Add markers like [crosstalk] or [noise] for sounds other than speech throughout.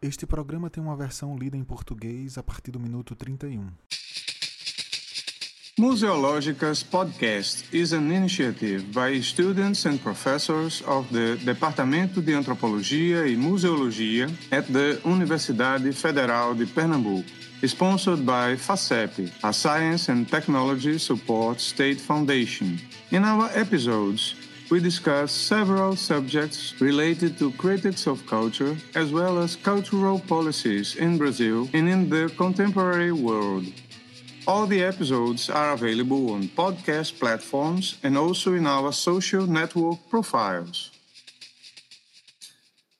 Este programa tem uma versão lida em português a partir do minuto 31. Museológicas Podcast is an initiative by students and professors of the Departamento de Antropologia e Museologia at the Universidade Federal de Pernambuco, sponsored by FACEP, a Science and Technology Support State Foundation. In our episodes, we discuss several subjects related to critics of culture as well as cultural policies in Brazil and in the contemporary world. All the episodes are available on podcast platforms and also in our social network profiles.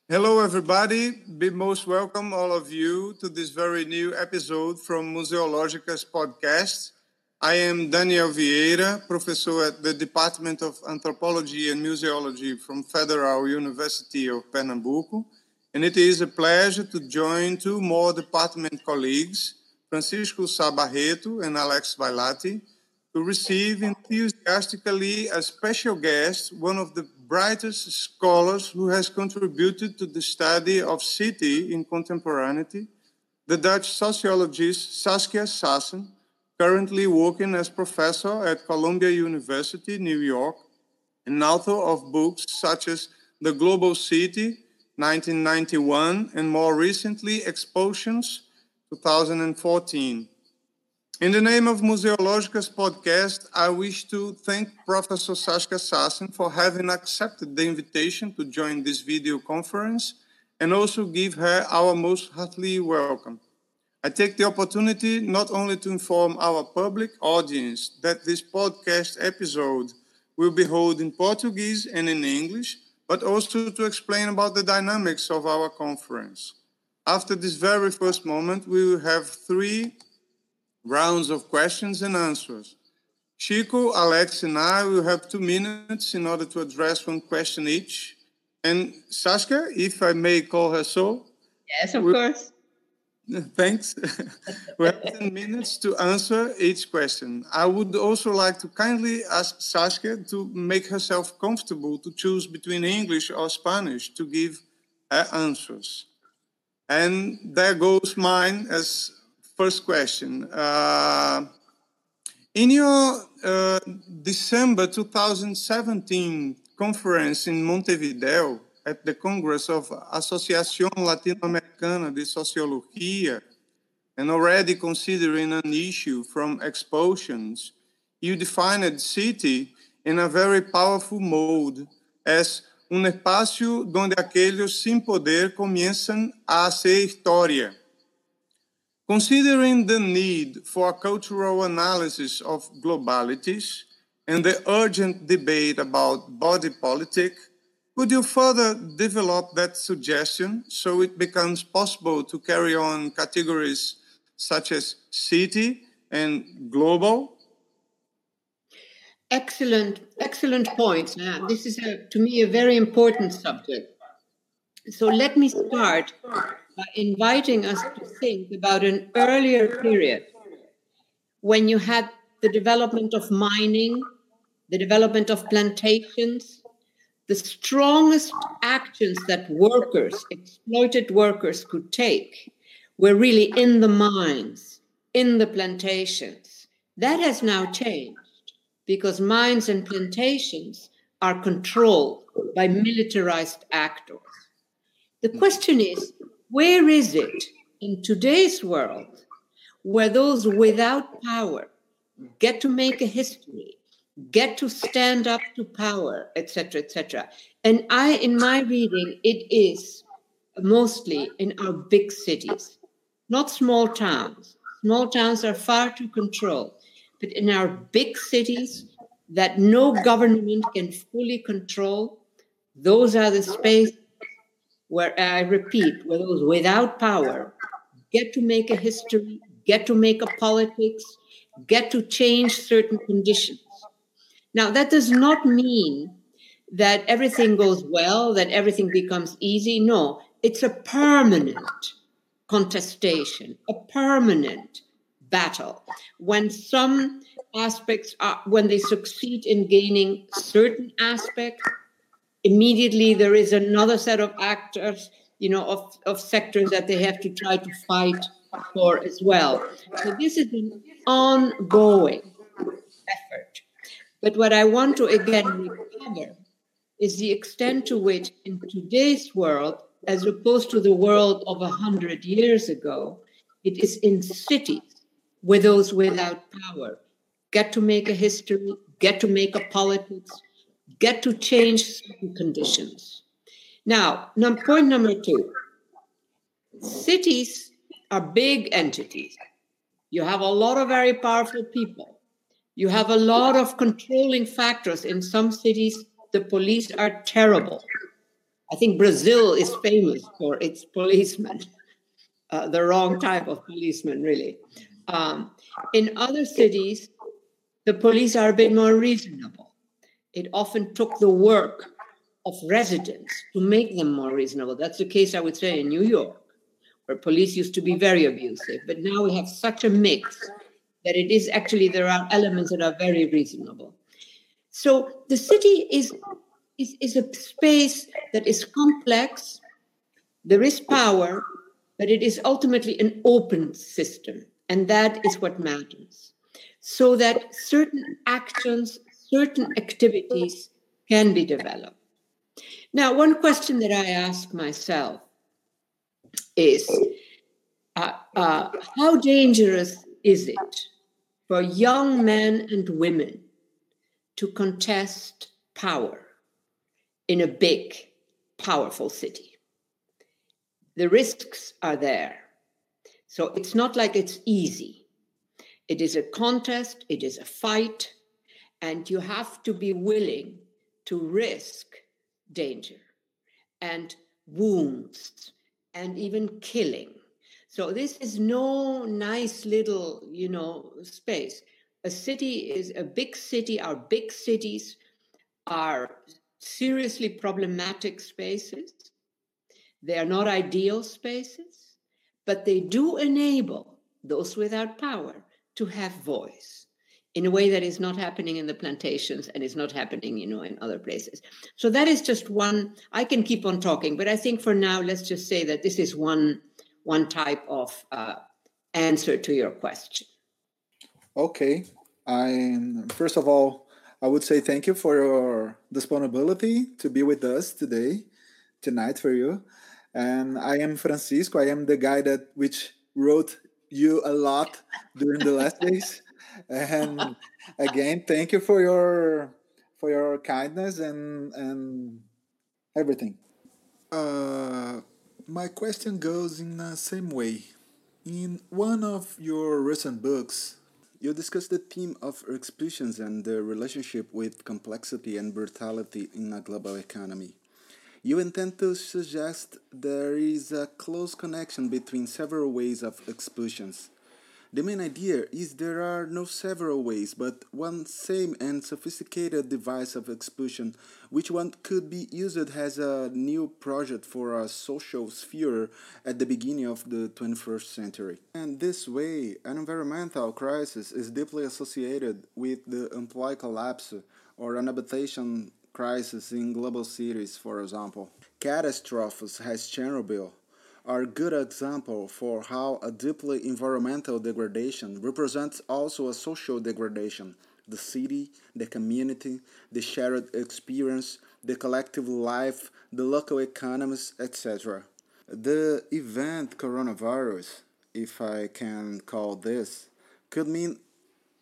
Hello, everybody. Be most welcome, all of you, to this very new episode from Museológicas podcast. I am Daniel Vieira, professor at the Department of Anthropology and Museology from Federal University of Pernambuco, and it is a pleasure to join two more department colleagues, Francisco Sá Barreto and Alex Vailati, to receive enthusiastically a special guest, one of the brightest scholars who has contributed to the study of city in contemporaneity, the Dutch sociologist Saskia Sassen, currently working as professor at Columbia University, New York, and author of books such as The Global City, 1991, and more recently, Expulsions, 2014. In the name of Museológicas podcast, I wish to thank Professor Saskia Sassen for having accepted the invitation to join this video conference and also give her our most heartily welcome. I take the opportunity not only to inform our public audience that this podcast episode will be held in Portuguese and in English, but also to explain about the dynamics of our conference. After this very first moment, we will have three rounds of questions and answers. Chico, Alex, and I will have two minutes in order to address one question each. And Saskia, if I may call her so. Yes, of course. Thanks. [laughs] we have 10 minutes to answer each question. I would also like to kindly ask Saskia to make herself comfortable to choose between English or Spanish to give her answers. And there goes mine as first question. Uh, in your uh, December 2017 conference in Montevideo, at the Congress of Associação Latino-Americana de Sociologia, and already considering an issue from expulsions, you defined city in a very powerful mode as um un espacio donde aqueles sem poder começam a hacer história. Considering the need for a cultural analysis of globalities and the urgent debate about body politic, could you further develop that suggestion so it becomes possible to carry on categories such as city and global? Excellent, excellent point. Uh, this is, a, to me, a very important subject. So let me start by inviting us to think about an earlier period when you had the development of mining, the development of plantations, the strongest actions that workers, exploited workers, could take were really in the mines, in the plantations. That has now changed because mines and plantations are controlled by militarized actors. The question is where is it in today's world where those without power get to make a history get to stand up to power, etc., etc. And I, in my reading, it is mostly in our big cities, not small towns. Small towns are far too controlled, but in our big cities that no government can fully control, those are the spaces where I repeat, where those without power get to make a history, get to make a politics, get to change certain conditions. Now, that does not mean that everything goes well, that everything becomes easy. No, it's a permanent contestation, a permanent battle. When some aspects are, when they succeed in gaining certain aspects, immediately there is another set of actors you know, of, of sectors that they have to try to fight for as well. So this is an ongoing effort. But what I want to again recover is the extent to which, in today's world, as opposed to the world of a hundred years ago, it is in cities where those without power get to make a history, get to make a politics, get to change certain conditions. Now, point number two cities are big entities. You have a lot of very powerful people. You have a lot of controlling factors. In some cities, the police are terrible. I think Brazil is famous for its policemen, [laughs] uh, the wrong type of policeman, really. Um, in other cities, the police are a bit more reasonable. It often took the work of residents to make them more reasonable. That's the case, I would say, in New York, where police used to be very abusive. But now we have such a mix that it is actually, there are elements that are very reasonable. So the city is, is, is a space that is complex, there is power, but it is ultimately an open system. And that is what matters. So that certain actions, certain activities can be developed. Now, one question that I ask myself is uh, uh, how dangerous is it for young men and women to contest power in a big, powerful city? The risks are there. So it's not like it's easy. It is a contest, it is a fight, and you have to be willing to risk danger and wounds and even killing. So this is no nice little, you know, space. A city is a big city. Our big cities are seriously problematic spaces. They are not ideal spaces, but they do enable those without power to have voice in a way that is not happening in the plantations and is not happening you know in other places so that is just one i can keep on talking but i think for now let's just say that this is one one type of uh, answer to your question. Okay. I first of all i would say thank you for your disponibility to be with us today tonight for you. And i am francisco. I am the guy that which wrote you a lot during the last days. And again thank you for your for your kindness and and everything. Uh my question goes in the same way. In one of your recent books you discuss the theme of expulsions and the relationship with complexity and brutality in a global economy. You intend to suggest there is a close connection between several ways of expulsions the main idea is there are no several ways, but one same and sophisticated device of expulsion, which one could be used as a new project for a social sphere at the beginning of the 21st century. And this way, an environmental crisis is deeply associated with the employee collapse or an habitation crisis in global cities, for example. Catastrophes has Chernobyl are good example for how a deeply environmental degradation represents also a social degradation. The city, the community, the shared experience, the collective life, the local economies, etc. The event coronavirus, if I can call this, could mean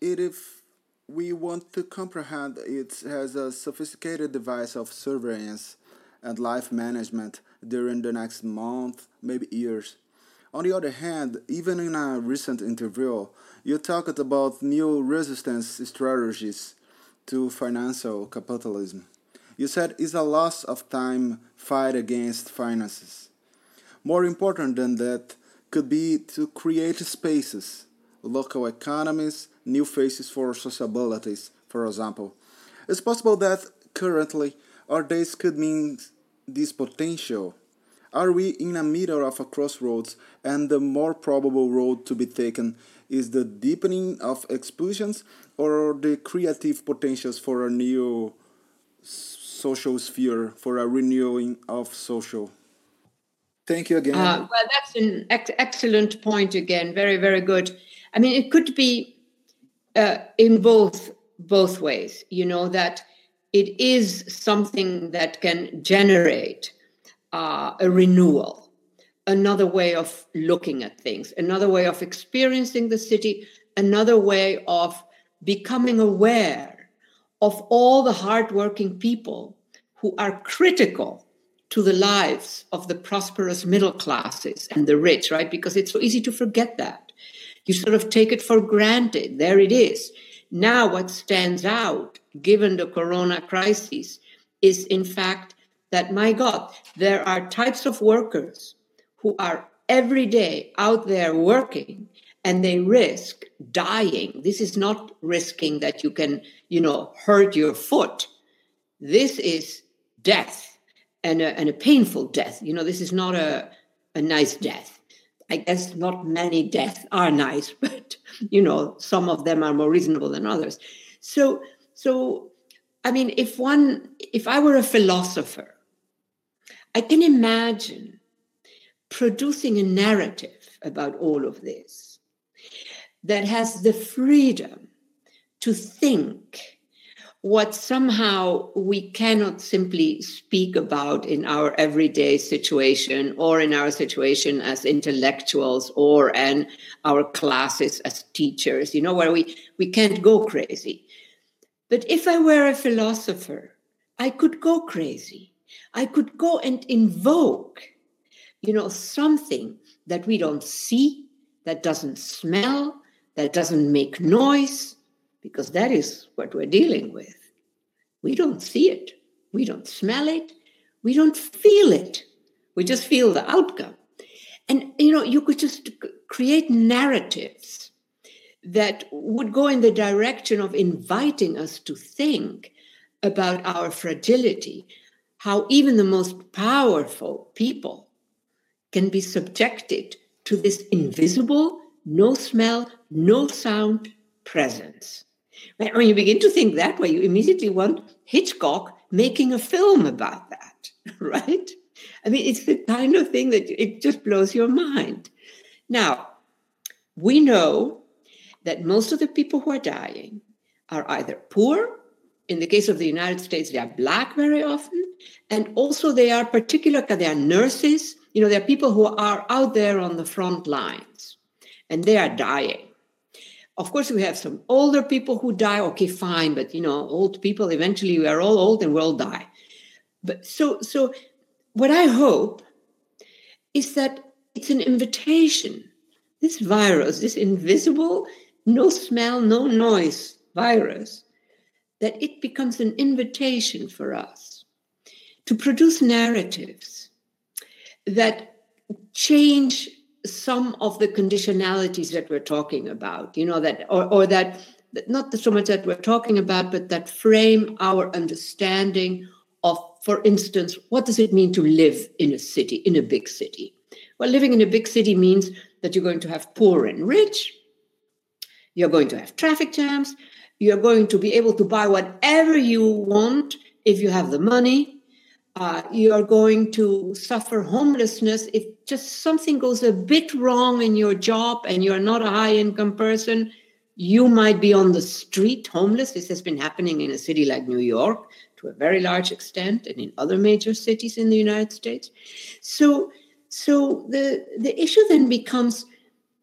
it if we want to comprehend it as a sophisticated device of surveillance and life management during the next month, maybe years. On the other hand, even in a recent interview, you talked about new resistance strategies to financial capitalism. You said it's a loss of time fight against finances. More important than that could be to create spaces, local economies, new faces for sociabilities, for example. It's possible that currently our days could mean this potential? Are we in the middle of a crossroads and the more probable road to be taken is the deepening of expulsions or the creative potentials for a new social sphere, for a renewing of social? Thank you again. Uh, well, that's an ex- excellent point again. Very, very good. I mean, it could be uh, in both both ways. You know that it is something that can generate uh, a renewal, another way of looking at things, another way of experiencing the city, another way of becoming aware of all the hardworking people who are critical to the lives of the prosperous middle classes and the rich, right? Because it's so easy to forget that. You sort of take it for granted. There it is. Now, what stands out, given the corona crisis, is in fact that, my God, there are types of workers who are every day out there working and they risk dying. This is not risking that you can, you know, hurt your foot. This is death and a, and a painful death. You know, this is not a, a nice death. I guess not many deaths are nice, [laughs] but you know, some of them are more reasonable than others. So, so I mean, if one, if I were a philosopher, I can imagine producing a narrative about all of this that has the freedom to think what somehow we cannot simply speak about in our everyday situation or in our situation as intellectuals or in our classes as teachers, you know, where we, we can't go crazy. But if I were a philosopher, I could go crazy. I could go and invoke, you know, something that we don't see, that doesn't smell, that doesn't make noise, because that is what we're dealing with. We don't see it, we don't smell it, we don't feel it. We just feel the outcome. And you know, you could just create narratives that would go in the direction of inviting us to think about our fragility, how even the most powerful people can be subjected to this invisible, no smell, no sound presence. When you begin to think that way, you immediately want Hitchcock making a film about that, [laughs] right? I mean, it's the kind of thing that it just blows your mind. Now, we know that most of the people who are dying are either poor, in the case of the United States, they are black very often, and also they are particular, they are nurses. You know, there are people who are out there on the front lines, and they are dying. Of course, we have some older people who die. Okay, fine, but you know, old people eventually we are all old and we'll die. But so so what I hope is that it's an invitation. This virus, this invisible, no smell, no noise virus, that it becomes an invitation for us to produce narratives that change some of the conditionalities that we're talking about, you know, that or, or that not so much that we're talking about, but that frame our understanding of, for instance, what does it mean to live in a city, in a big city? Well, living in a big city means that you're going to have poor and rich, you're going to have traffic jams, you're going to be able to buy whatever you want if you have the money, uh, you are going to suffer homelessness if just something goes a bit wrong in your job and you're not a high income person you might be on the street homeless. This has been happening in a city like new york to a very large extent and in other major cities in the united states. So so the the issue then becomes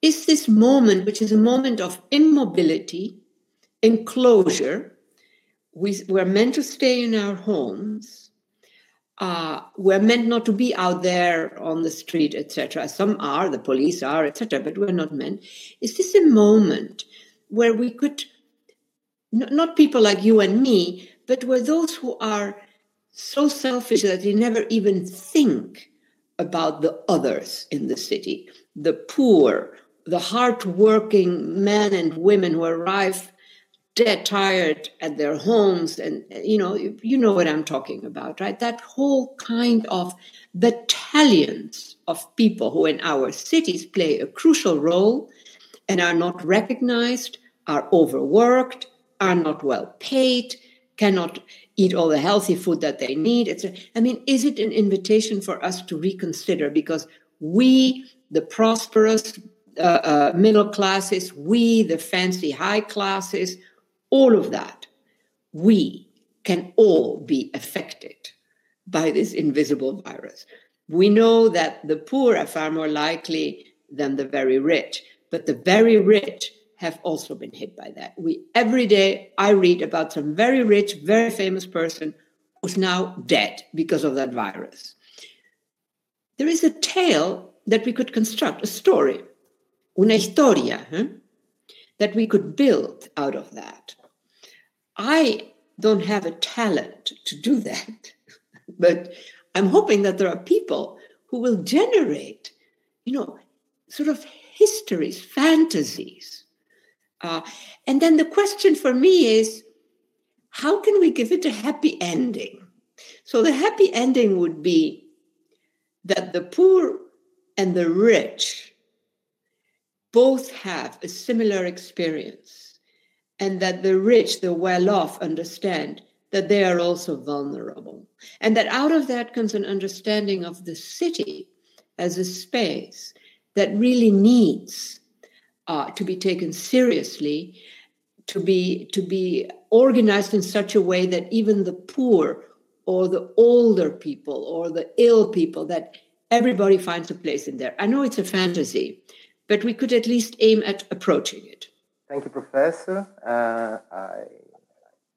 is this moment which is a moment of immobility enclosure we, we're meant to stay in our homes uh, we're meant not to be out there on the street, etc. Some are, the police are, etc., but we're not meant. Is this a moment where we could, not people like you and me, but where those who are so selfish that they never even think about the others in the city, the poor, the hardworking men and women who arrive dead tired at their homes and you know you know what i'm talking about right that whole kind of battalions of people who in our cities play a crucial role and are not recognized are overworked are not well paid cannot eat all the healthy food that they need. A, I mean, is it an invitation for us to reconsider? Because we, the prosperous uh, uh, middle classes, we, the fancy high classes, all of that, we can all be affected by this invisible virus. We know that the poor are far more likely than the very rich, but the very rich have also been hit by that. We every day I read about some very rich, very famous person who's now dead because of that virus. There is a tale that we could construct, a story, una historia, huh? that we could build out of that. I don't have a talent to do that, [laughs] but I'm hoping that there are people who will generate, you know, sort of histories, fantasies. Uh, and then the question for me is how can we give it a happy ending? So the happy ending would be that the poor and the rich both have a similar experience, and that the rich, the well off, understand that they are also vulnerable. And that out of that comes an understanding of the city as a space that really needs uh, to be taken seriously, to be to be organized in such a way that even the poor or the older people or the ill people that everybody finds a place in there. I know it's a fantasy, but we could at least aim at approaching it. Thank you, Professor. Uh, I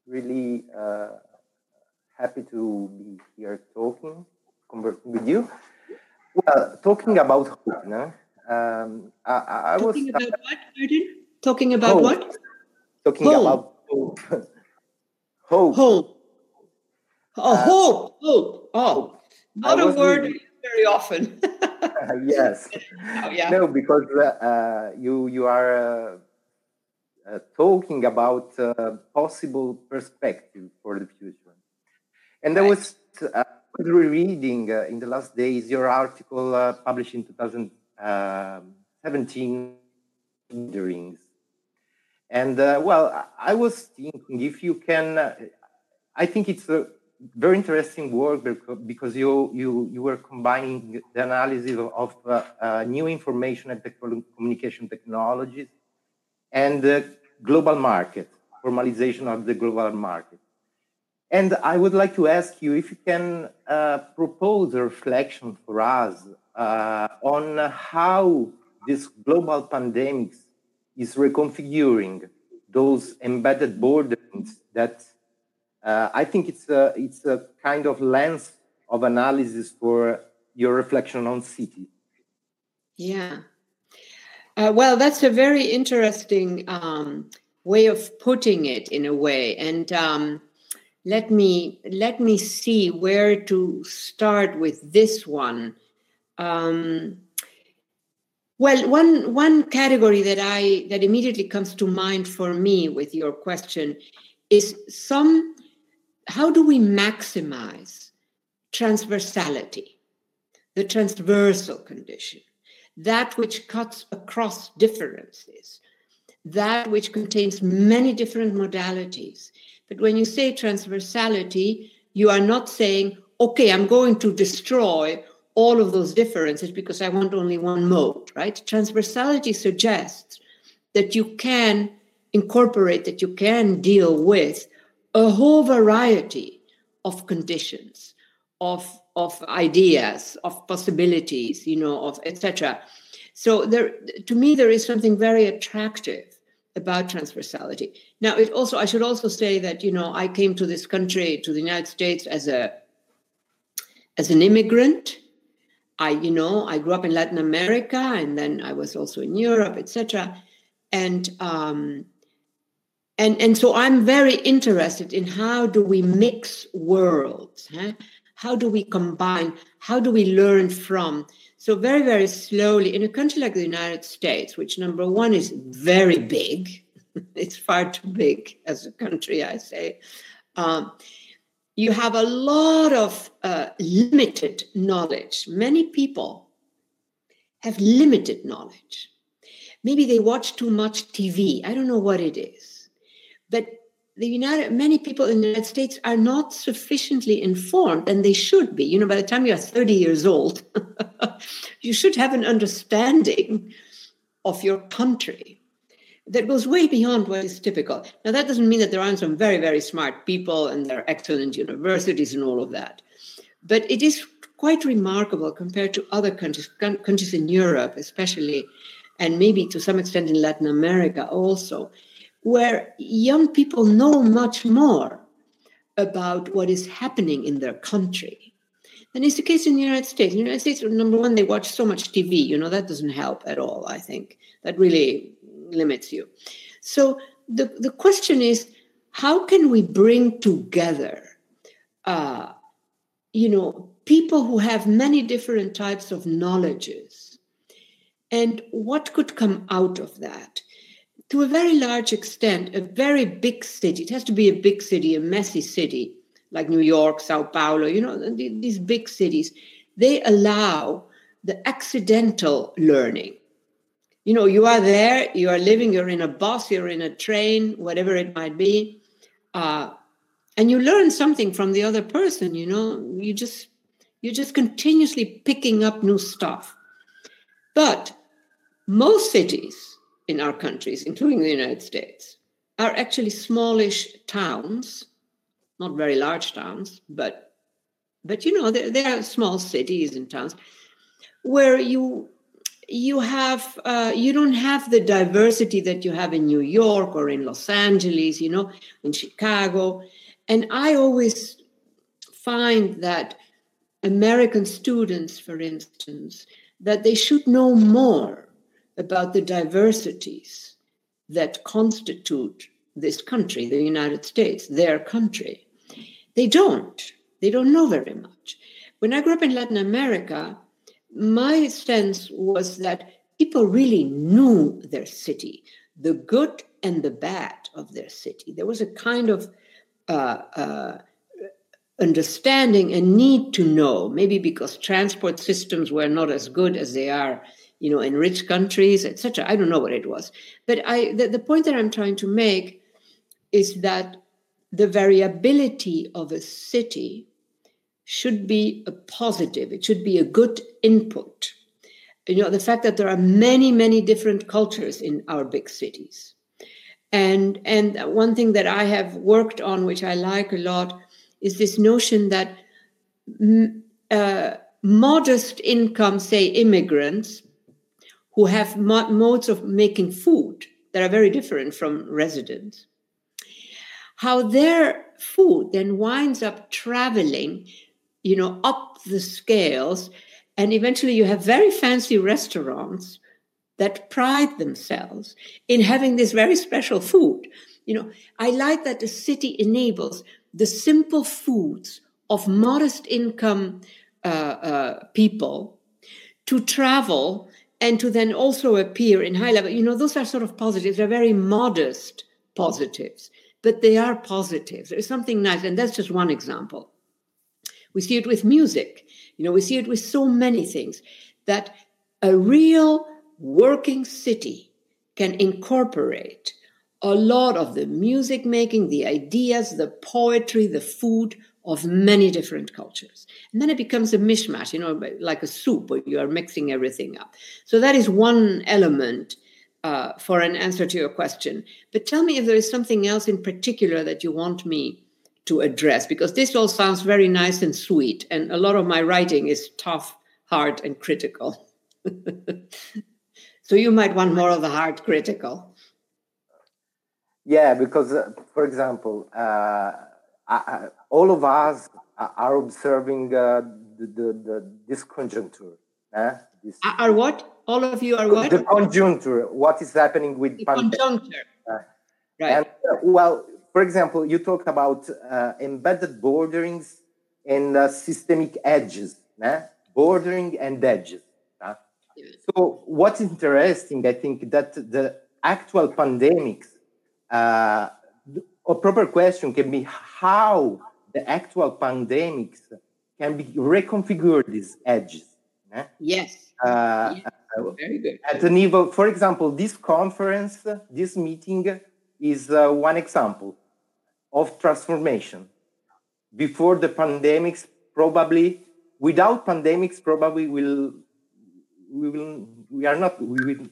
really uh, happy to be here talking with you. Well, talking about hope, no? Um, I, I talking was about what, Martin? Talking about hope. what? Talking hope. about hope. [laughs] hope. Hope. Oh, uh, hope. Hope. Oh, not a word really, very often. [laughs] [laughs] yes. Oh, yeah. No, because uh, you you are uh, talking about uh, possible perspective for the future. And I was uh, reading uh, in the last days your article published in 2017, Rings. And uh, well, I was thinking if you can, I think it's a very interesting work because you you you were combining the analysis of uh, uh, new information and communication technologies and global market, formalization of the global market. And I would like to ask you if you can uh, propose a reflection for us uh, on how this global pandemic is reconfiguring those embedded borders that uh, I think it's a, it's a kind of lens of analysis for your reflection on city. Yeah, uh, well, that's a very interesting um, way of putting it in a way, and um, let me let me see where to start with this one. Um, well, one one category that I that immediately comes to mind for me with your question is some. How do we maximize transversality, the transversal condition? That which cuts across differences, that which contains many different modalities. But when you say transversality, you are not saying, okay, I'm going to destroy all of those differences because I want only one mode, right? Transversality suggests that you can incorporate, that you can deal with a whole variety of conditions, of of ideas, of possibilities, you know, of etc. So there, to me, there is something very attractive about transversality. Now, it also I should also say that you know I came to this country, to the United States, as a as an immigrant. I, you know, I grew up in Latin America, and then I was also in Europe, etc. And um, and and so I'm very interested in how do we mix worlds. Huh? How do we combine? How do we learn from? So, very, very slowly, in a country like the United States, which number one is very big, [laughs] it's far too big as a country, I say. Um, you have a lot of uh, limited knowledge. Many people have limited knowledge. Maybe they watch too much TV. I don't know what it is. But the United many people in the United States are not sufficiently informed, and they should be. You know, by the time you are 30 years old, [laughs] you should have an understanding of your country that goes way beyond what is typical. Now, that doesn't mean that there aren't some very, very smart people and there are excellent universities and all of that. But it is quite remarkable compared to other countries, countries in Europe, especially, and maybe to some extent in Latin America also, where young people know much more about what is happening in their country than is the case in the United States. In the United States, number one, they watch so much TV, you know, that doesn't help at all, I think. That really limits you. So the, the question is how can we bring together, uh, you know, people who have many different types of knowledges? And what could come out of that? To a very large extent, a very big city, it has to be a big city, a messy city, like New York, Sao Paulo, you know, these big cities, they allow the accidental learning. You know you are there you are living you're in a bus you're in a train whatever it might be uh, and you learn something from the other person you know. You just you're just continuously picking up new stuff. But most cities in our countries including the united states are actually smallish towns not very large towns but but you know there, are small cities and towns where you you have uh, you don't have the diversity that you have in New York or in Los Angeles, you know, in Chicago, and I always find that American students, for instance, that they should know more about the diversities that constitute this country, the United States, their country. They don't. They don't know very much. When I grew up in Latin America, my sense was that people really knew their city, the good and the bad of their city. There was a kind of uh, uh, understanding and need to know, maybe because transport systems were not as good as they are, you know, in rich countries, etc. I don't know what it was, but I the, the point that I'm trying to make is that the variability of a city should be a positive, it should be a good input. You know, the fact that there are many, many different cultures in our big cities. And, and one thing that I have worked on, which I like a lot, is this notion that uh, modest income, say immigrants, who have mo- modes of making food that are very different from residents, how their food then winds up traveling you know, up the scales. And eventually you have very fancy restaurants that pride themselves in having this very special food. You know, I like that the city enables the simple foods of modest income uh, uh, people to travel and to then also appear in high level. You know, those are sort of positives. They're very modest positives, but they are positives. There's something nice. And that's just one example. We see it with music. You know, we see it with so many things that a real working city can incorporate a lot of the music making, the ideas, the poetry, the food of many different cultures. And then it becomes a mishmash, you know, like a soup where you are mixing everything up. So that is one element uh, for an answer to your question. But tell me if there is something else in particular that you want me to address because this all sounds very nice and sweet and a lot of my writing is tough hard and critical [laughs] so you might want more of the hard critical yeah because uh, for example uh, I, all of us are observing uh, the, the, the, this conjuncture eh? this, are what all of you are what the conjuncture what is happening with the conjuncture uh, right and, uh, well for example, you talk about uh, embedded borderings and uh, systemic edges, né? bordering and edges. Tá? So what's interesting, I think, that the actual pandemics, uh, a proper question can be how the actual pandemics can be reconfigured these edges. Yes. Uh, yes. Very good. At the level, for example, this conference, this meeting is uh, one example of transformation. Before the pandemics, probably without pandemics, probably will we will we are not we will,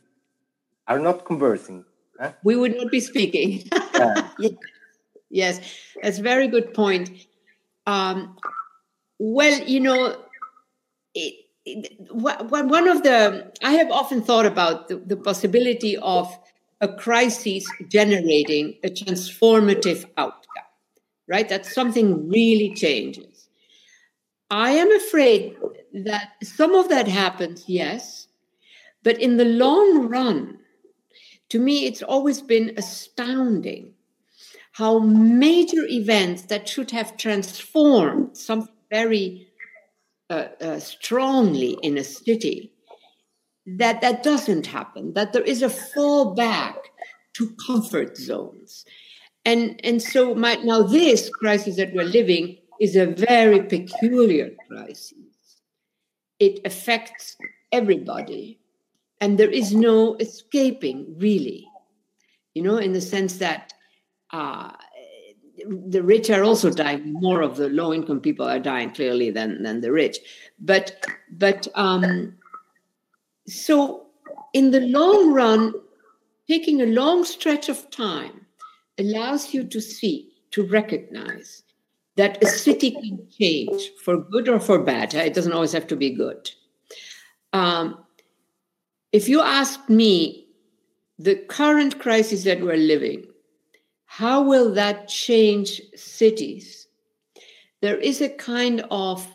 are not conversing. Huh? We would not be speaking. [laughs] Yeah. Yes, that's a very good point. Um, well, you know, it, it, one of the I have often thought about the, the possibility of a crisis generating a transformative outcome. Right, that something really changes. I am afraid that some of that happens, yes, but in the long run, to me, it's always been astounding how major events that should have transformed something very uh, uh, strongly in a city that that doesn't happen that there is a fallback to comfort zones. And and so my, now this crisis that we're living is a very peculiar crisis. It affects everybody and there is no escaping really. You know in the sense that uh, the rich are also dying. More of the low income people are dying clearly than than the rich. But but um so in the long run taking a long stretch of time allows you to see to recognize that a city can change for good or for bad. It doesn't always have to be good. Um, if you ask me the current crisis that we're living how will that change cities? There is a kind of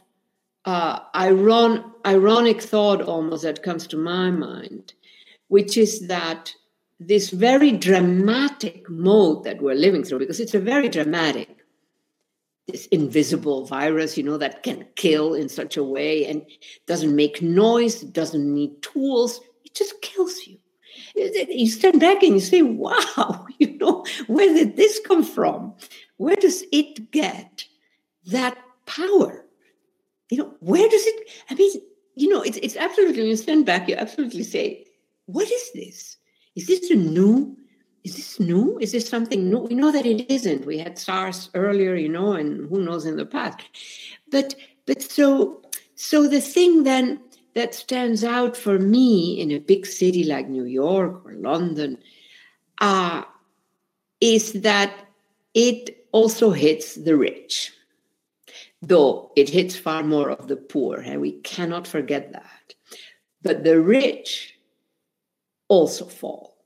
uh, iron, ironic thought almost that comes to my mind, which is that this very dramatic mode that we're living through, because it's a very dramatic, this invisible virus, you know, that can kill in such a way and doesn't make noise, doesn't need tools, it just kills you you stand back and you say, wow, [laughs] you know, where did this come from? Where does it get that power? You know, where does it, I mean, you know, it's, it's absolutely, when you stand back, you absolutely say, what is this? Is this a new, is this new? Is this something new? We know that it isn't. We had SARS earlier, you know, and who knows in the past. But, but so, so the thing then that stands out for me in a big city like New York or London uh, is that it also hits the rich, though it hits far more of the poor, and we cannot forget that. But the rich also fall.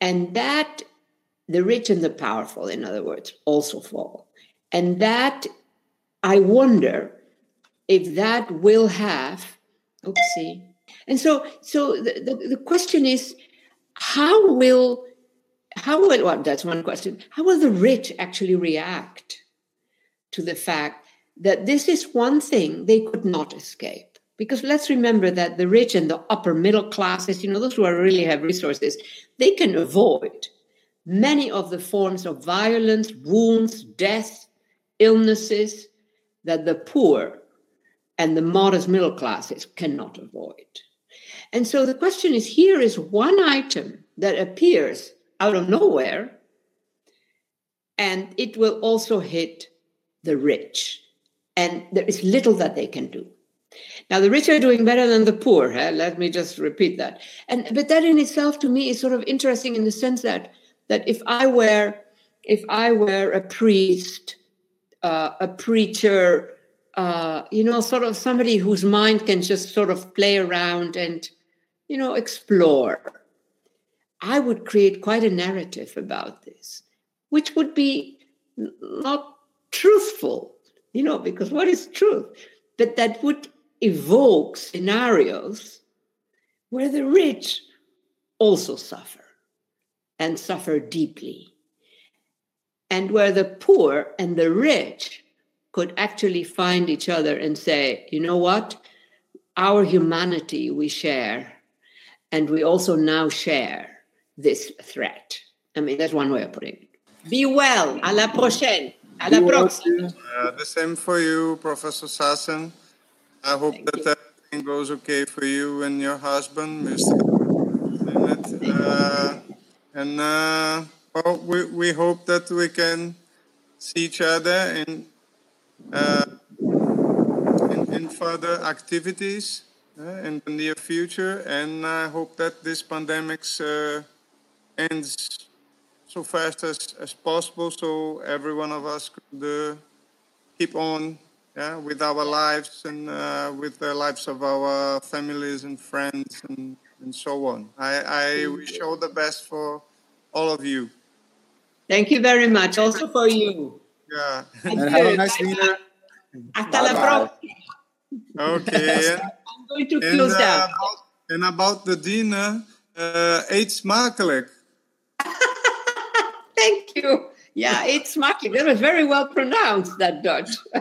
And that, the rich and the powerful, in other words, also fall. And that, I wonder if that will have Oopsie. And so, so the, the, the question is, how will, how will, well, that's one question. How will the rich actually react to the fact that this is one thing they could not escape? Because let's remember that the rich and the upper middle classes, you know, those who are really have resources, they can avoid many of the forms of violence, wounds, death, illnesses that the poor and the modest middle classes cannot avoid. And so the question is here is one item that appears out of nowhere, and it will also hit the rich. And there is little that they can do. Now the rich are doing better than the poor. Huh? Let me just repeat that. And but that in itself to me is sort of interesting in the sense that that if I were if I were a priest, uh, a preacher, uh, you know, sort of somebody whose mind can just sort of play around and, you know, explore. I would create quite a narrative about this, which would be not truthful, you know, because what is truth? But that would evoke scenarios where the rich also suffer and suffer deeply, and where the poor and the rich could actually find each other and say, you know what? Our humanity we share, and we also now share this threat. I mean, that's one way of putting it. Be well. À la prochaine. À la prochaine. Uh, the same for you, Professor Sassen. I hope Thank that you. everything goes okay for you and your husband, Mr. Uh, and uh, well, we, we hope that we can see each other in, in, in, further activities uh, in the near future. And I hope that this pandemic uh, ends so fast as, as possible so every one of us could uh, keep on yeah, with our lives and uh, with the lives of our families and friends and, and so on. I, I wish all the best for all of you. Thank you very much. Also for you. Yeah. And have a nice dinner. Hasta la próxima. Okay. I'm going to close and, down. Uh, about, and about the dinner, uh, eet smakelijk. [laughs] Thank you. Yeah, eet smakelijk. That was very well pronounced, that Dutch. [laughs]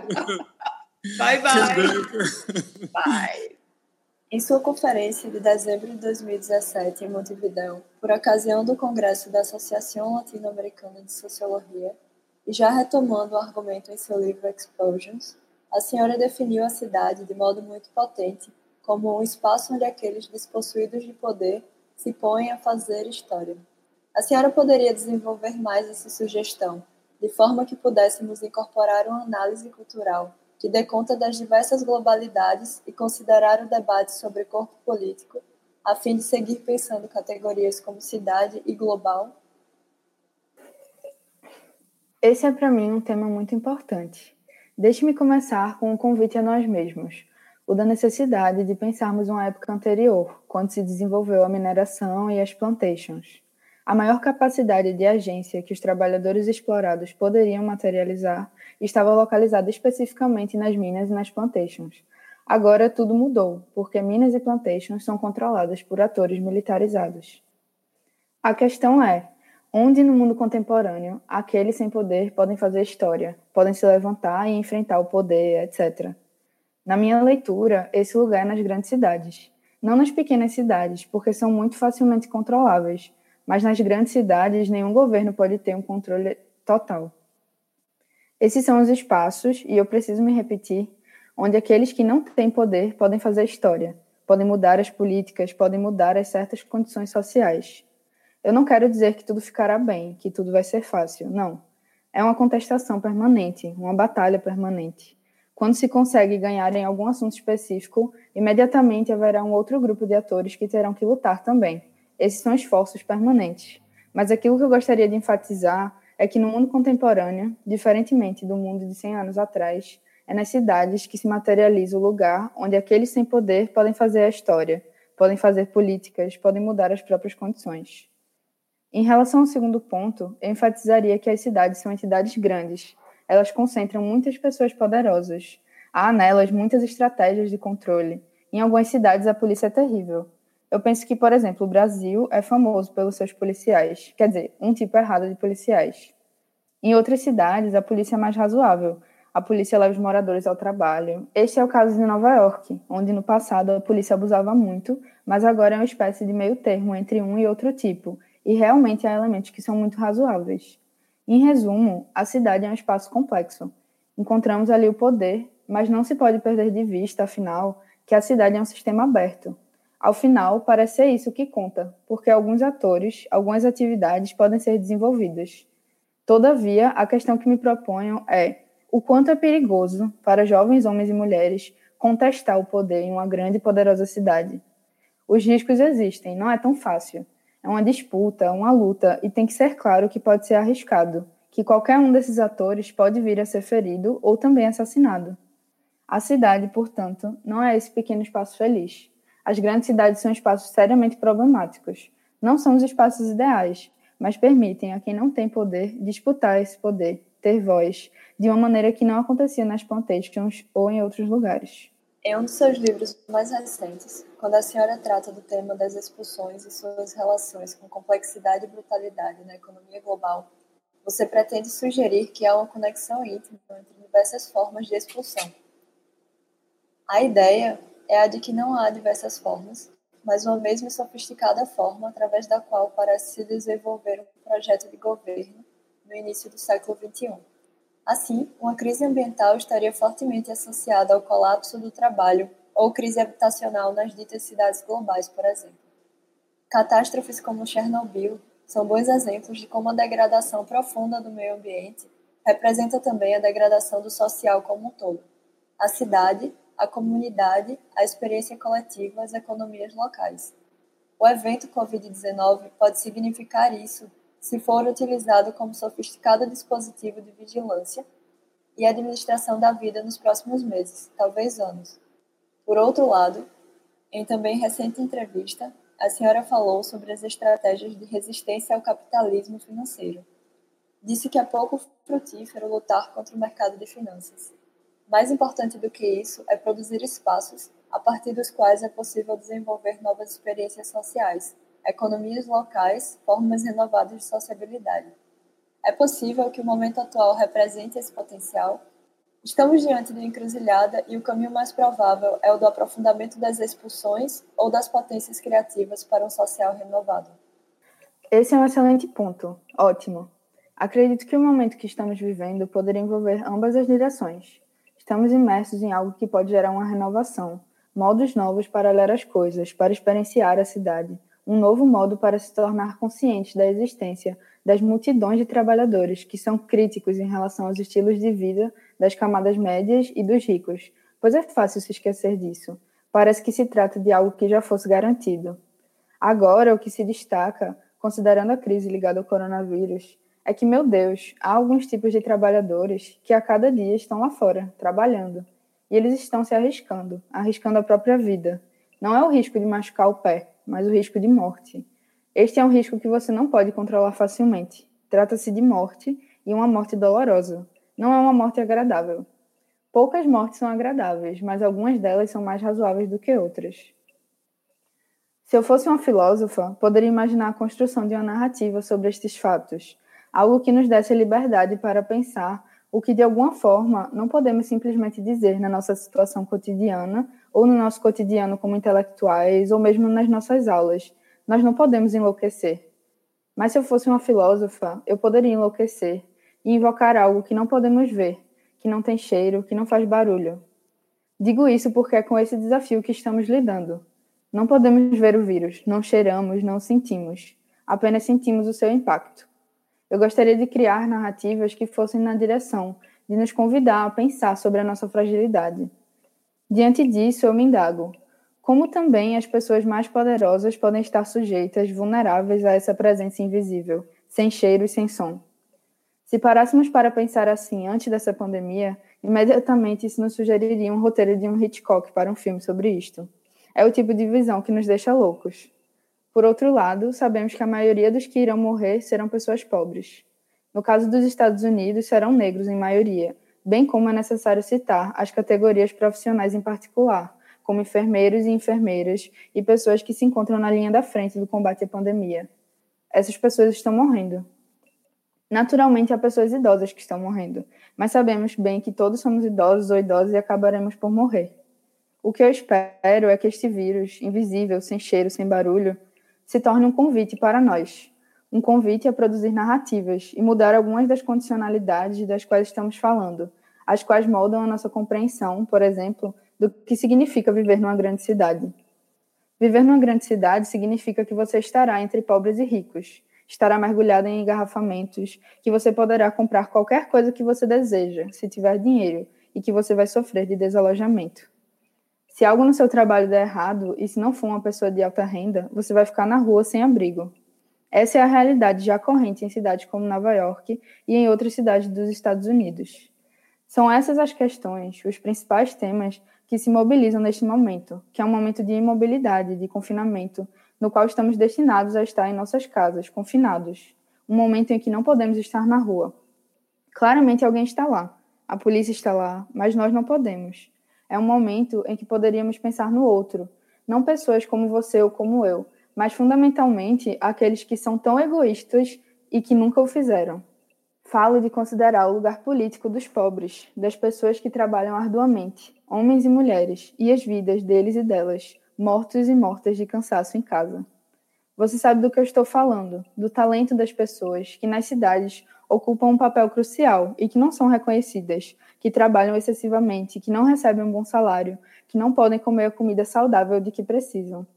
bye bye. bye. Em sua conferência de dezembro de 2017 em Montevideo, por ocasião do Congresso da Associação Latino-Americana de Sociologia, e já retomando o argumento em seu livro Explosions, a senhora definiu a cidade de modo muito potente como um espaço onde aqueles despossuídos de poder se põem a fazer história. A senhora poderia desenvolver mais essa sugestão, de forma que pudéssemos incorporar uma análise cultural que dê conta das diversas globalidades e considerar o debate sobre corpo político, a fim de seguir pensando categorias como cidade e global? Esse é para mim um tema muito importante. Deixe-me começar com um convite a nós mesmos, o da necessidade de pensarmos uma época anterior, quando se desenvolveu a mineração e as plantations. A maior capacidade de agência que os trabalhadores explorados poderiam materializar estava localizada especificamente nas minas e nas plantations. Agora tudo mudou, porque minas e plantations são controladas por atores militarizados. A questão é: onde no mundo contemporâneo aqueles sem poder podem fazer história, podem se levantar e enfrentar o poder, etc. Na minha leitura, esse lugar é nas grandes cidades, não nas pequenas cidades, porque são muito facilmente controláveis mas nas grandes cidades nenhum governo pode ter um controle total. Esses são os espaços, e eu preciso me repetir, onde aqueles que não têm poder podem fazer história, podem mudar as políticas, podem mudar as certas condições sociais. Eu não quero dizer que tudo ficará bem, que tudo vai ser fácil, não. É uma contestação permanente, uma batalha permanente. Quando se consegue ganhar em algum assunto específico, imediatamente haverá um outro grupo de atores que terão que lutar também esses são esforços permanentes. Mas aquilo que eu gostaria de enfatizar é que no mundo contemporâneo, diferentemente do mundo de 100 anos atrás, é nas cidades que se materializa o lugar onde aqueles sem poder podem fazer a história, podem fazer políticas, podem mudar as próprias condições. Em relação ao segundo ponto, eu enfatizaria que as cidades são entidades grandes. Elas concentram muitas pessoas poderosas. Há nelas muitas estratégias de controle. Em algumas cidades, a polícia é terrível. Eu penso que, por exemplo, o Brasil é famoso pelos seus policiais, quer dizer, um tipo errado de policiais. Em outras cidades, a polícia é mais razoável. A polícia leva os moradores ao trabalho. Este é o caso de Nova York, onde no passado a polícia abusava muito, mas agora é uma espécie de meio termo entre um e outro tipo, e realmente há elementos que são muito razoáveis. Em resumo, a cidade é um espaço complexo. Encontramos ali o poder, mas não se pode perder de vista, afinal, que a cidade é um sistema aberto, ao final, parece ser isso que conta, porque alguns atores, algumas atividades podem ser desenvolvidas. Todavia, a questão que me proponho é o quanto é perigoso para jovens homens e mulheres contestar o poder em uma grande e poderosa cidade. Os riscos existem, não é tão fácil. É uma disputa, uma luta, e tem que ser claro que pode ser arriscado, que qualquer um desses atores pode vir a ser ferido ou também assassinado. A cidade, portanto, não é esse pequeno espaço feliz. As grandes cidades são espaços seriamente problemáticos. Não são os espaços ideais, mas permitem a quem não tem poder disputar esse poder, ter voz, de uma maneira que não acontecia nas plantations ou em outros lugares. Em um dos seus livros mais recentes, quando a senhora trata do tema das expulsões e suas relações com complexidade e brutalidade na economia global, você pretende sugerir que há uma conexão íntima entre diversas formas de expulsão. A ideia é a de que não há diversas formas, mas uma mesma e sofisticada forma através da qual parece se desenvolver um projeto de governo no início do século XXI. Assim, uma crise ambiental estaria fortemente associada ao colapso do trabalho ou crise habitacional nas ditas cidades globais, por exemplo. Catástrofes como Chernobyl são bons exemplos de como a degradação profunda do meio ambiente representa também a degradação do social como um todo. A cidade, a comunidade, a experiência coletiva, as economias locais. O evento Covid-19 pode significar isso se for utilizado como sofisticado dispositivo de vigilância e administração da vida nos próximos meses, talvez anos. Por outro lado, em também recente entrevista, a senhora falou sobre as estratégias de resistência ao capitalismo financeiro. Disse que é pouco frutífero lutar contra o mercado de finanças. Mais importante do que isso é produzir espaços a partir dos quais é possível desenvolver novas experiências sociais, economias locais, formas renovadas de sociabilidade. É possível que o momento atual represente esse potencial? Estamos diante de uma encruzilhada e o caminho mais provável é o do aprofundamento das expulsões ou das potências criativas para um social renovado. Esse é um excelente ponto. Ótimo. Acredito que o momento que estamos vivendo poderia envolver ambas as direções. Estamos imersos em algo que pode gerar uma renovação, modos novos para ler as coisas, para experienciar a cidade, um novo modo para se tornar conscientes da existência das multidões de trabalhadores que são críticos em relação aos estilos de vida das camadas médias e dos ricos, pois é fácil se esquecer disso. Parece que se trata de algo que já fosse garantido. Agora, o que se destaca, considerando a crise ligada ao coronavírus, é que, meu Deus, há alguns tipos de trabalhadores que a cada dia estão lá fora, trabalhando. E eles estão se arriscando, arriscando a própria vida. Não é o risco de machucar o pé, mas o risco de morte. Este é um risco que você não pode controlar facilmente. Trata-se de morte e uma morte dolorosa. Não é uma morte agradável. Poucas mortes são agradáveis, mas algumas delas são mais razoáveis do que outras. Se eu fosse uma filósofa, poderia imaginar a construção de uma narrativa sobre estes fatos, algo que nos desse a liberdade para pensar o que, de alguma forma, não podemos simplesmente dizer na nossa situação cotidiana ou no nosso cotidiano como intelectuais, ou mesmo nas nossas aulas. Nós não podemos enlouquecer. Mas se eu fosse uma filósofa, eu poderia enlouquecer e invocar algo que não podemos ver, que não tem cheiro, que não faz barulho. Digo isso porque é com esse desafio que estamos lidando. Não podemos ver o vírus, não cheiramos, não sentimos, apenas sentimos o seu impacto. Eu gostaria de criar narrativas que fossem na direção de nos convidar a pensar sobre a nossa fragilidade Diante disso, eu me indago: como também as pessoas mais poderosas podem estar sujeitas, vulneráveis a essa presença invisível, sem cheiro e sem som? Se parássemos para pensar assim antes dessa pandemia, imediatamente isso nos sugeriria um roteiro de um Hitchcock para um filme sobre isto. É o tipo de visão que nos deixa loucos. Por outro lado, sabemos que a maioria dos que irão morrer serão pessoas pobres. No caso dos Estados Unidos, serão negros em maioria, bem como é necessário citar as categorias profissionais em particular, como enfermeiros e enfermeiras e pessoas que se encontram na linha da frente do combate à pandemia. Essas pessoas estão morrendo. Naturalmente, há pessoas idosas que estão morrendo, mas sabemos bem que todos somos idosos ou idosas e acabaremos por morrer. O que eu espero é que este vírus, invisível, sem cheiro, sem barulho, se torne um convite para nós, um convite a produzir narrativas e mudar algumas das condicionalidades das quais estamos falando, as quais moldam a nossa compreensão, por exemplo, do que significa viver numa grande cidade. Viver numa grande cidade significa que você estará entre pobres e ricos, estará mergulhado em engarrafamentos, que você poderá comprar qualquer coisa que você deseja, se tiver dinheiro, e que você vai sofrer de desalojamento. Se algo no seu trabalho der errado, e se não for uma pessoa de alta renda, você vai ficar na rua sem abrigo, essa é a realidade já corrente em cidades como Nova York e em outras cidades dos Estados Unidos. São essas as questões, os principais temas que se mobilizam neste momento, que é um momento de imobilidade, de confinamento, no qual estamos destinados a estar em nossas casas, confinados. Um momento em que não podemos estar na rua. Claramente alguém está lá, a polícia está lá, mas nós não podemos. É um momento em que poderíamos pensar no outro, não pessoas como você ou como eu, mas fundamentalmente aqueles que são tão egoístas e que nunca o fizeram. Falo de considerar o lugar político dos pobres, das pessoas que trabalham arduamente, homens e mulheres, e as vidas deles e delas, mortos e mortas de cansaço em casa. Você sabe do que eu estou falando, do talento das pessoas que nas cidades ocupam um papel crucial e que não são reconhecidas, que trabalham excessivamente, que não recebem um bom salário, que não podem comer a comida saudável de que precisam.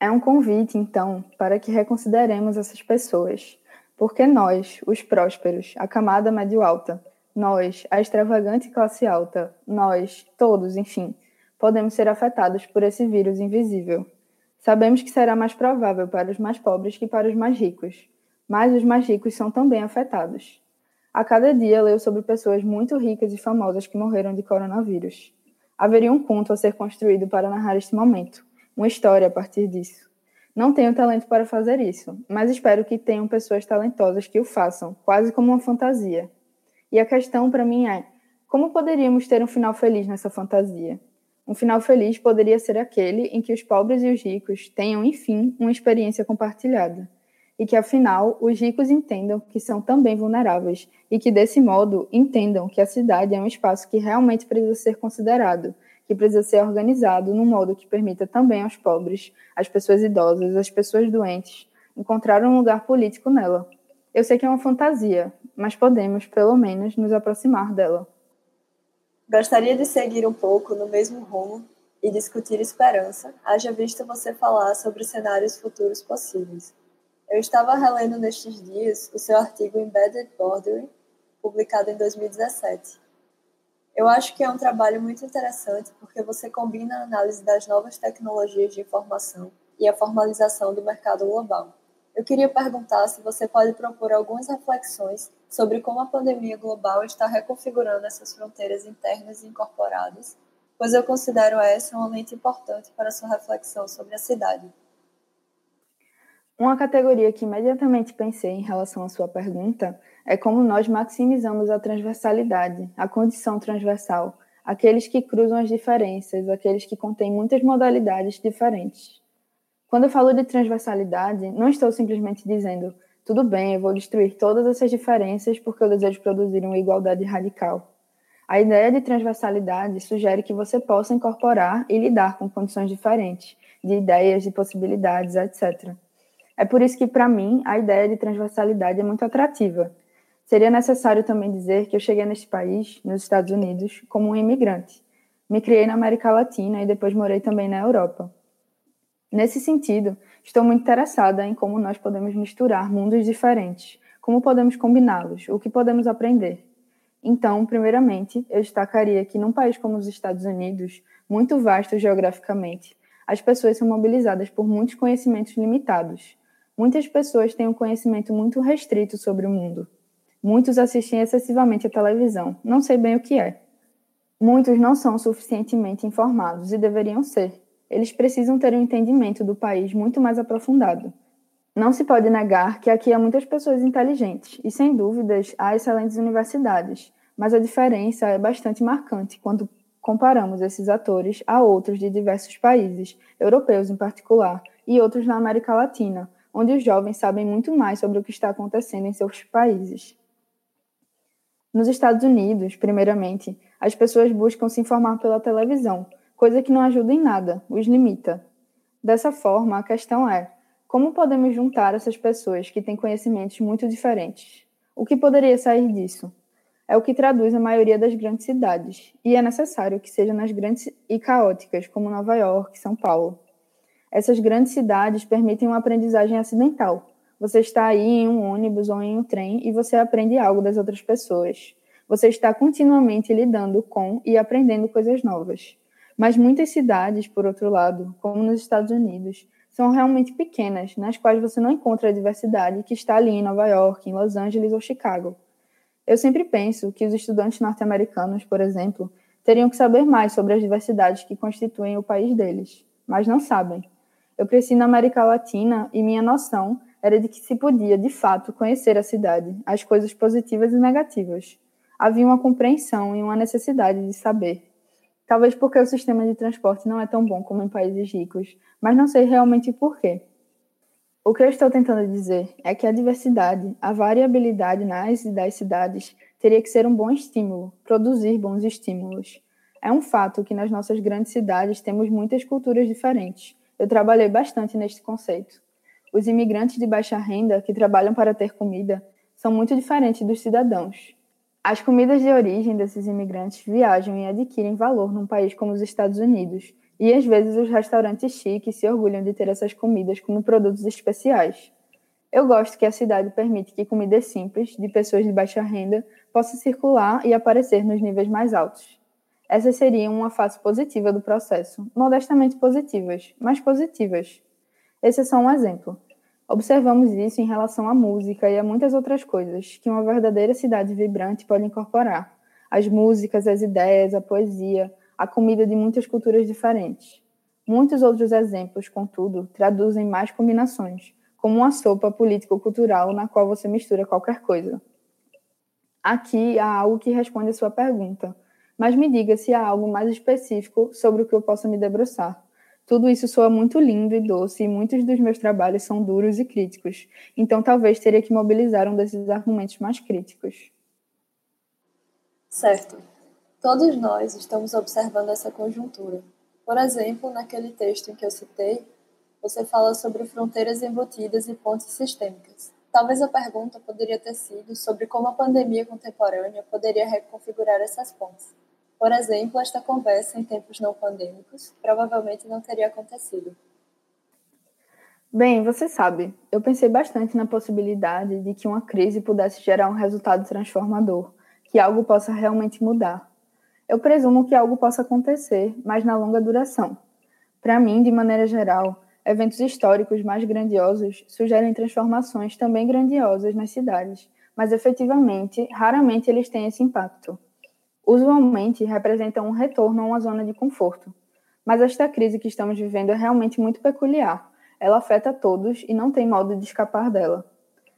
É um convite, então, para que reconsideremos essas pessoas. Porque nós, os prósperos, a camada médio-alta, nós, a extravagante classe alta, nós, todos, enfim, podemos ser afetados por esse vírus invisível. Sabemos que será mais provável para os mais pobres que para os mais ricos, mas os mais ricos são também afetados. A cada dia leio sobre pessoas muito ricas e famosas que morreram de coronavírus. Haveria um conto a ser construído para narrar este momento, uma história a partir disso. Não tenho talento para fazer isso, mas espero que tenham pessoas talentosas que o façam, quase como uma fantasia. E a questão para mim é: como poderíamos ter um final feliz nessa fantasia? Um final feliz poderia ser aquele em que os pobres e os ricos tenham, enfim, uma experiência compartilhada. E que, afinal, os ricos entendam que são também vulneráveis e que, desse modo, entendam que a cidade é um espaço que realmente precisa ser considerado, que precisa ser organizado num modo que permita também aos pobres, às pessoas idosas, às pessoas doentes, encontrar um lugar político nela. Eu sei que é uma fantasia, mas podemos, pelo menos, nos aproximar dela. Gostaria de seguir um pouco no mesmo rumo e discutir esperança, haja visto você falar sobre cenários futuros possíveis. Eu estava relendo nestes dias o seu artigo Embedded Bordering, publicado em 2017. Eu acho que é um trabalho muito interessante porque você combina a análise das novas tecnologias de informação e a formalização do mercado global. Eu queria perguntar se você pode propor algumas reflexões sobre como a pandemia global está reconfigurando essas fronteiras internas e incorporadas, pois eu considero essa uma lente importante para sua reflexão sobre a cidade. Uma categoria que imediatamente pensei em relação à sua pergunta é como nós maximizamos a transversalidade, a condição transversal, aqueles que cruzam as diferenças, aqueles que contêm muitas modalidades diferentes. Quando eu falo de transversalidade, não estou simplesmente dizendo, tudo bem, eu vou destruir todas essas diferenças porque eu desejo produzir uma igualdade radical. A ideia de transversalidade sugere que você possa incorporar e lidar com condições diferentes, de ideias, de possibilidades, etc. É por isso que, para mim, a ideia de transversalidade é muito atrativa. Seria necessário também dizer que eu cheguei neste país, nos Estados Unidos, como um imigrante. Me criei na América Latina e depois morei também na Europa. Nesse sentido, estou muito interessada em como nós podemos misturar mundos diferentes, como podemos combiná-los, o que podemos aprender. Então, primeiramente, eu destacaria que num país como os Estados Unidos, muito vasto geograficamente, as pessoas são mobilizadas por muitos conhecimentos limitados. Muitas pessoas têm um conhecimento muito restrito sobre o mundo. Muitos assistem excessivamente à televisão, não sei bem o que é. Muitos não são suficientemente informados e deveriam ser eles precisam ter um entendimento do país muito mais aprofundado. Não se pode negar que aqui há muitas pessoas inteligentes e, sem dúvidas, há excelentes universidades, mas a diferença é bastante marcante quando comparamos esses atores a outros de diversos países, europeus em particular, e outros na América Latina, onde os jovens sabem muito mais sobre o que está acontecendo em seus países. Nos Estados Unidos, primeiramente, as pessoas buscam se informar pela televisão, coisa que não ajuda em nada, os limita. Dessa forma, a questão é: como podemos juntar essas pessoas que têm conhecimentos muito diferentes? O que poderia sair disso? É o que traduz a maioria das grandes cidades, e é necessário que seja nas grandes e caóticas, como Nova York São Paulo. Essas grandes cidades permitem uma aprendizagem acidental. Você está aí em um ônibus ou em um trem e você aprende algo das outras pessoas. Você está continuamente lidando com e aprendendo coisas novas. Mas muitas cidades, por outro lado, como nos Estados Unidos, são realmente pequenas, nas quais você não encontra a diversidade que está ali em Nova York, em Los Angeles ou Chicago. Eu sempre penso que os estudantes norte-americanos, por exemplo, teriam que saber mais sobre as diversidades que constituem o país deles, mas não sabem. Eu cresci na América Latina e minha noção era de que se podia, de fato, conhecer a cidade, as coisas positivas e negativas. Havia uma compreensão e uma necessidade de saber. Talvez porque o sistema de transporte não é tão bom como em países ricos, mas não sei realmente por quê. O que eu estou tentando dizer é que a diversidade, a variabilidade nas e das cidades teria que ser um bom estímulo, produzir bons estímulos. É um fato que nas nossas grandes cidades temos muitas culturas diferentes. Eu trabalhei bastante neste conceito. Os imigrantes de baixa renda que trabalham para ter comida são muito diferentes dos cidadãos. As comidas de origem desses imigrantes viajam e adquirem valor num país como os Estados Unidos, e às vezes os restaurantes chiques se orgulham de ter essas comidas como produtos especiais. Eu gosto que a cidade permite que comidas simples, de pessoas de baixa renda, possam circular e aparecer nos níveis mais altos. Essas seriam uma face positiva do processo, modestamente positivas, mas positivas. Esse é só um exemplo. Observamos isso em relação à música e a muitas outras coisas que uma verdadeira cidade vibrante pode incorporar: as músicas, as ideias, a poesia, a comida de muitas culturas diferentes. Muitos outros exemplos, contudo, traduzem mais combinações, como uma sopa político-cultural na qual você mistura qualquer coisa. Aqui há algo que responde a sua pergunta mas me diga se há algo mais específico sobre o que eu possa me debruçar. Tudo isso soa muito lindo e doce, e muitos dos meus trabalhos são duros e críticos, então talvez teria que mobilizar um desses argumentos mais críticos. Certo. Todos nós estamos observando essa conjuntura. Por exemplo, naquele texto em que eu citei, você fala sobre fronteiras embutidas e pontes sistêmicas. Talvez a pergunta poderia ter sido sobre como a pandemia contemporânea poderia reconfigurar essas pontes. Por exemplo, esta conversa em tempos não pandêmicos provavelmente não teria acontecido. Bem, você sabe, eu pensei bastante na possibilidade de que uma crise pudesse gerar um resultado transformador, que algo possa realmente mudar. Eu presumo que algo possa acontecer, mas na longa duração. Para mim, de maneira geral, eventos históricos mais grandiosos sugerem transformações também grandiosas nas cidades, mas efetivamente, raramente eles têm esse impacto usualmente representam um retorno a uma zona de conforto. Mas esta crise que estamos vivendo é realmente muito peculiar. Ela afeta todos e não tem modo de escapar dela.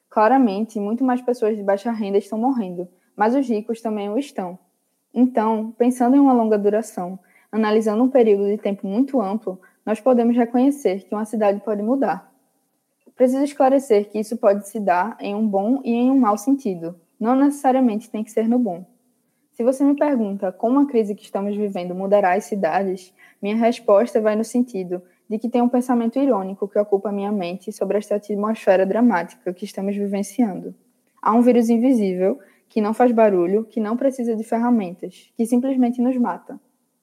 Claramente, muito mais pessoas de baixa renda estão morrendo, mas os ricos também o estão. Então, pensando em uma longa duração, analisando um período de tempo muito amplo, nós podemos reconhecer que uma cidade pode mudar. Preciso esclarecer que isso pode se dar em um bom e em um mau sentido. Não necessariamente tem que ser no bom. Se você me pergunta como a crise que estamos vivendo mudará as cidades, minha resposta vai no sentido de que tem um pensamento irônico que ocupa minha mente sobre esta atmosfera dramática que estamos vivenciando. Há um vírus invisível que não faz barulho, que não precisa de ferramentas, que simplesmente nos mata.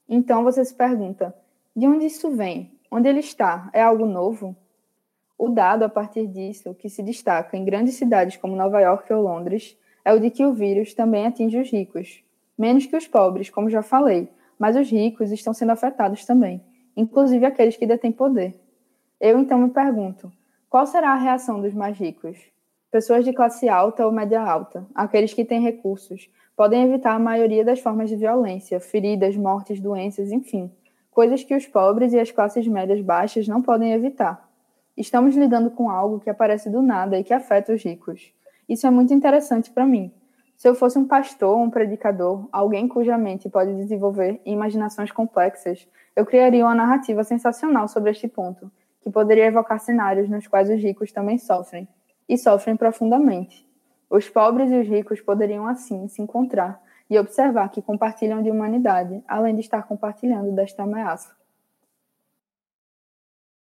Então você se pergunta: de onde isso vem? Onde ele está? É algo novo? O dado a partir disso, que se destaca em grandes cidades como Nova York ou Londres, é o de que o vírus também atinge os ricos, menos que os pobres, como já falei, mas os ricos estão sendo afetados também, inclusive aqueles que detêm poder. Eu então me pergunto: qual será a reação dos mais ricos? Pessoas de classe alta ou média alta, aqueles que têm recursos, podem evitar a maioria das formas de violência, feridas, mortes, doenças, enfim, coisas que os pobres e as classes médias baixas não podem evitar. Estamos lidando com algo que aparece do nada e que afeta os ricos. Isso é muito interessante para mim, se eu fosse um pastor, um predicador, alguém cuja mente pode desenvolver imaginações complexas, eu criaria uma narrativa sensacional sobre este ponto, que poderia evocar cenários nos quais os ricos também sofrem, e sofrem profundamente. Os pobres e os ricos poderiam, assim, se encontrar e observar que compartilham de humanidade, além de estar compartilhando desta ameaça.